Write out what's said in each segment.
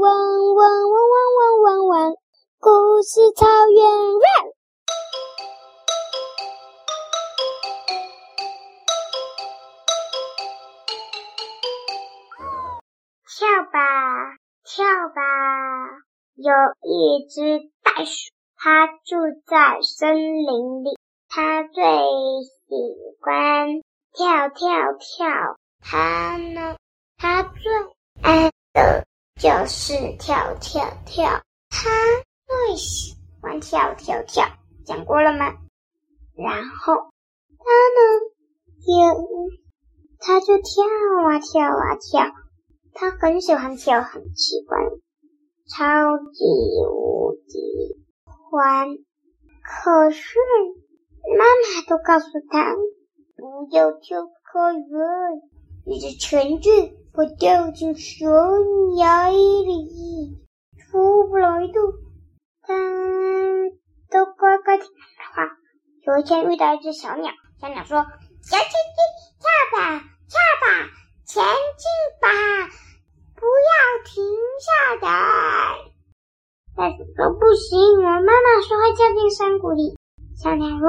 汪汪汪汪汪汪汪，故事草原 r。跳吧，跳吧，有一只袋鼠，它住在森林里，它最喜欢跳跳跳。它呢，它最爱的就是跳跳跳。他最喜欢跳跳跳，讲过了吗？然后他呢，就他就跳啊跳啊跳。他很喜欢跳很奇怪，超级无敌欢。可是妈妈都告诉他不要跳太远，你的前进我掉进悬崖里，出不来的。嗯都乖乖听话。有一天遇到一只小鸟，小鸟说：“小姐姐，跳吧，跳吧。”前进吧，不要停下来。袋鼠说：“不行，我妈妈说会掉进山谷里。”小鸟说：“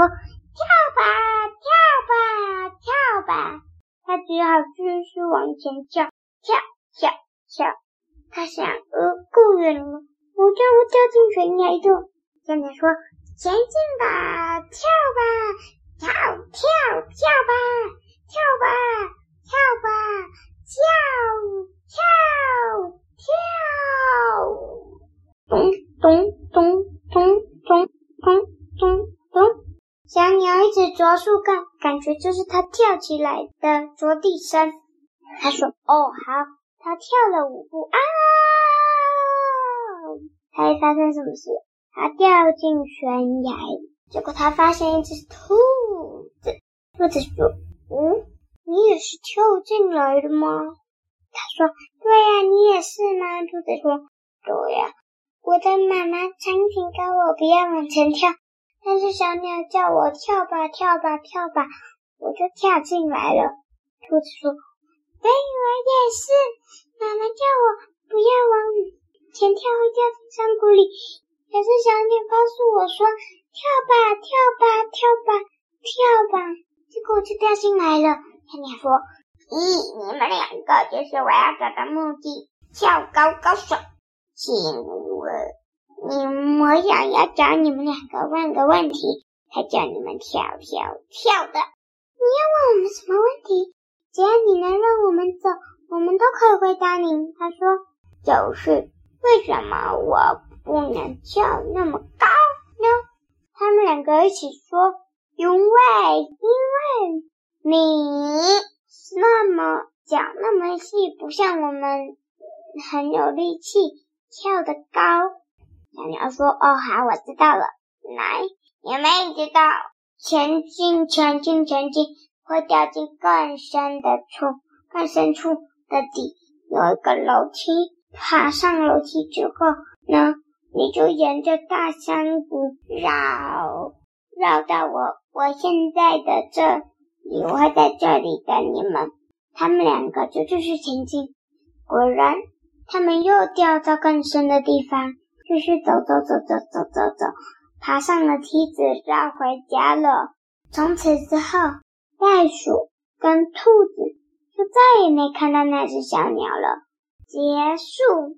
跳吧，跳吧，跳吧。”它只好继续往前跳，跳，跳，跳。它想：“呃，够远了，我就会掉进悬崖的。”小鸟说：“前进吧，跳吧，跳，跳，跳吧，跳吧。”跳吧，跳跳跳，咚咚咚咚咚咚咚咚。小鸟一直啄树干，感觉就是它跳起来的着地声。他说：“哦，好。”他跳了五步啊！猜发生什么事？他掉进悬崖，结果他发现一只兔子。兔子说：“嗯。”你也是跳进来的吗？他说：“对呀，你也是吗？”兔子说：“对呀，我的妈妈曾经告我不要往前跳，但是小鸟叫我跳吧，跳吧，跳吧，我就跳进来了。”兔子说：“对，我也是，妈妈叫我不要往前跳，会掉进山谷里，可是小鸟告诉我说跳吧，跳吧，跳吧，跳吧，结果我就掉进来了。”小鸟说：“咦，你们两个就是我要找的目的——跳高高手。请问，你我想要找你们两个问个问题，才叫你们跳跳跳的。你要问我们什么问题？你能让我们走，我们都可以回答你。”他说：“就是为什么我不能跳那么高呢？”他们两个一起说：“因为，因为。”你那么脚那么细，不像我们很有力气跳得高。小鸟说：“哦，好，我知道了。来，你们知道，前进，前进，前进，会掉进更深的处，更深处的底有一个楼梯。爬上楼梯之后呢，你就沿着大山谷绕绕到我我现在的这里。”我会在这里等你们。他们两个就继续前进。果然，他们又掉到更深的地方，继续走走走走走走走，爬上了梯子，绕回家了。从此之后，袋鼠跟兔子就再也没看到那只小鸟了。结束。